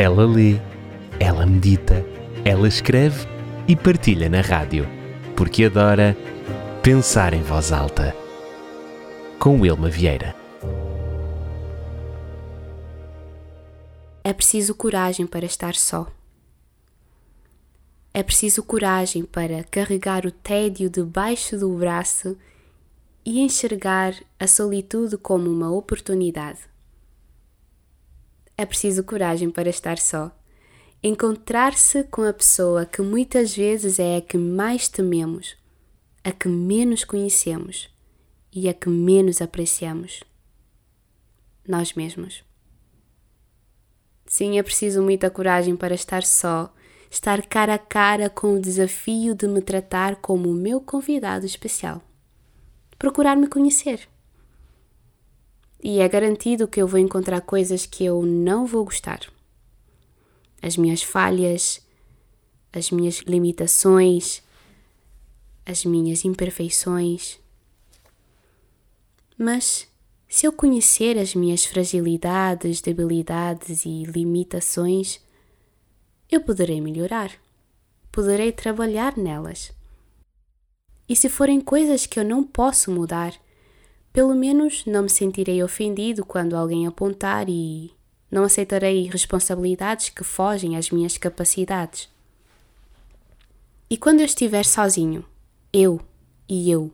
Ela lê, ela medita, ela escreve e partilha na rádio, porque adora pensar em voz alta. Com Wilma Vieira. É preciso coragem para estar só. É preciso coragem para carregar o tédio debaixo do braço e enxergar a solitude como uma oportunidade. É preciso coragem para estar só. Encontrar-se com a pessoa que muitas vezes é a que mais tememos, a que menos conhecemos e a que menos apreciamos. Nós mesmos. Sim, é preciso muita coragem para estar só, estar cara a cara com o desafio de me tratar como o meu convidado especial. Procurar me conhecer e é garantido que eu vou encontrar coisas que eu não vou gostar. As minhas falhas, as minhas limitações, as minhas imperfeições. Mas se eu conhecer as minhas fragilidades, debilidades e limitações, eu poderei melhorar, poderei trabalhar nelas. E se forem coisas que eu não posso mudar, pelo menos não me sentirei ofendido quando alguém apontar e não aceitarei responsabilidades que fogem às minhas capacidades. E quando eu estiver sozinho, eu e eu,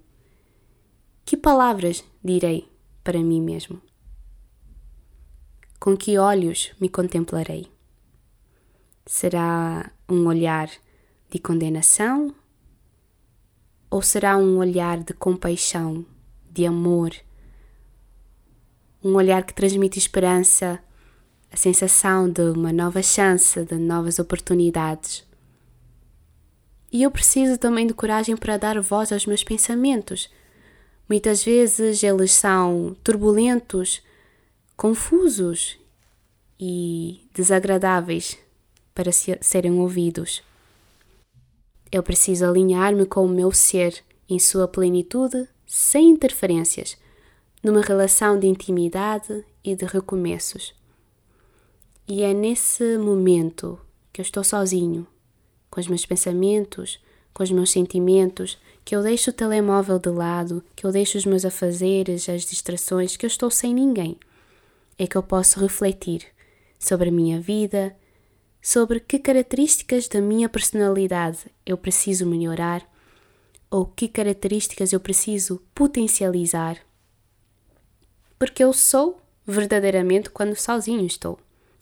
que palavras direi para mim mesmo? Com que olhos me contemplarei? Será um olhar de condenação ou será um olhar de compaixão de amor, um olhar que transmite esperança, a sensação de uma nova chance, de novas oportunidades. E eu preciso também de coragem para dar voz aos meus pensamentos. Muitas vezes eles são turbulentos, confusos e desagradáveis para serem ouvidos. Eu preciso alinhar-me com o meu ser em sua plenitude sem interferências, numa relação de intimidade e de recomeços. E é nesse momento que eu estou sozinho, com os meus pensamentos, com os meus sentimentos, que eu deixo o telemóvel de lado, que eu deixo os meus afazeres, as distrações, que eu estou sem ninguém. É que eu posso refletir sobre a minha vida, sobre que características da minha personalidade eu preciso melhorar ou que características eu preciso potencializar. Porque eu sou verdadeiramente quando sozinho estou.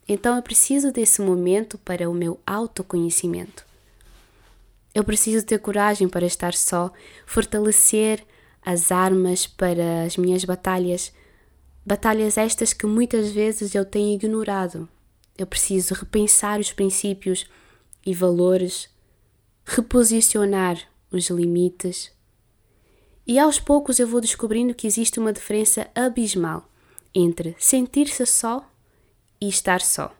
Então eu preciso desse momento para o meu autoconhecimento. Eu preciso ter coragem para estar só, fortalecer as armas para as minhas batalhas, batalhas estas que muitas vezes eu tenho ignorado. Eu preciso repensar os princípios e valores, reposicionar os limites. E aos poucos eu vou descobrindo que existe uma diferença abismal entre sentir-se só e estar só.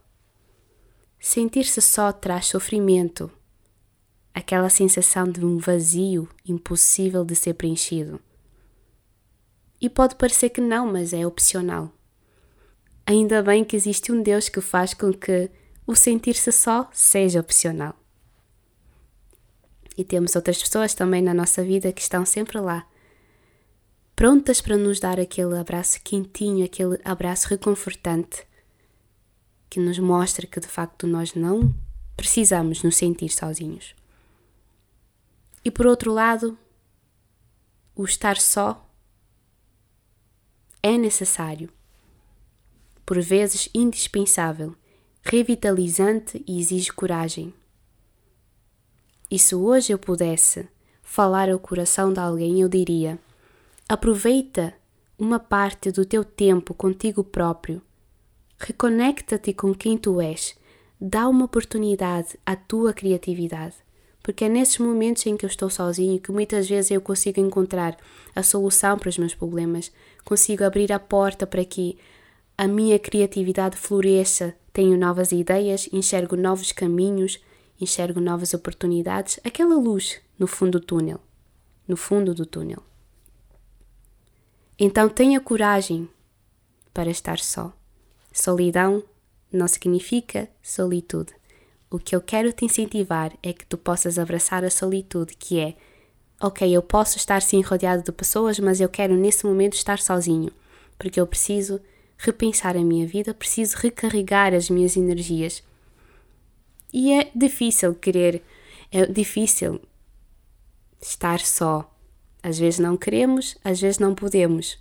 Sentir-se só traz sofrimento, aquela sensação de um vazio impossível de ser preenchido. E pode parecer que não, mas é opcional. Ainda bem que existe um Deus que faz com que o sentir-se só seja opcional. E temos outras pessoas também na nossa vida que estão sempre lá, prontas para nos dar aquele abraço quentinho, aquele abraço reconfortante, que nos mostra que de facto nós não precisamos nos sentir sozinhos. E por outro lado, o estar só é necessário, por vezes indispensável, revitalizante e exige coragem. E se hoje eu pudesse falar ao coração de alguém, eu diria: aproveita uma parte do teu tempo contigo próprio, reconecta-te com quem tu és, dá uma oportunidade à tua criatividade. Porque é nesses momentos em que eu estou sozinho que muitas vezes eu consigo encontrar a solução para os meus problemas, consigo abrir a porta para que a minha criatividade floresça, tenho novas ideias, enxergo novos caminhos enxergo novas oportunidades, aquela luz no fundo do túnel, no fundo do túnel. Então tenha coragem para estar só. Solidão não significa solitude. O que eu quero te incentivar é que tu possas abraçar a solitude, que é ok, eu posso estar sim rodeado de pessoas, mas eu quero nesse momento estar sozinho, porque eu preciso repensar a minha vida, preciso recarregar as minhas energias. E é difícil querer, é difícil estar só. Às vezes não queremos, às vezes não podemos.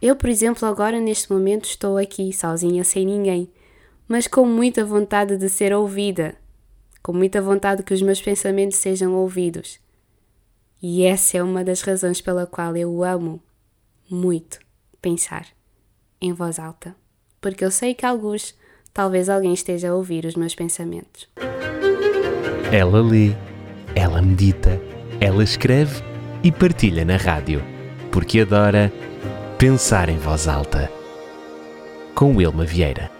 Eu, por exemplo, agora neste momento estou aqui sozinha, sem ninguém, mas com muita vontade de ser ouvida, com muita vontade que os meus pensamentos sejam ouvidos. E essa é uma das razões pela qual eu amo muito pensar em voz alta, porque eu sei que alguns, talvez alguém esteja a ouvir os meus pensamentos. Ela lê, ela medita, ela escreve e partilha na rádio, porque adora pensar em voz alta. Com Wilma Vieira.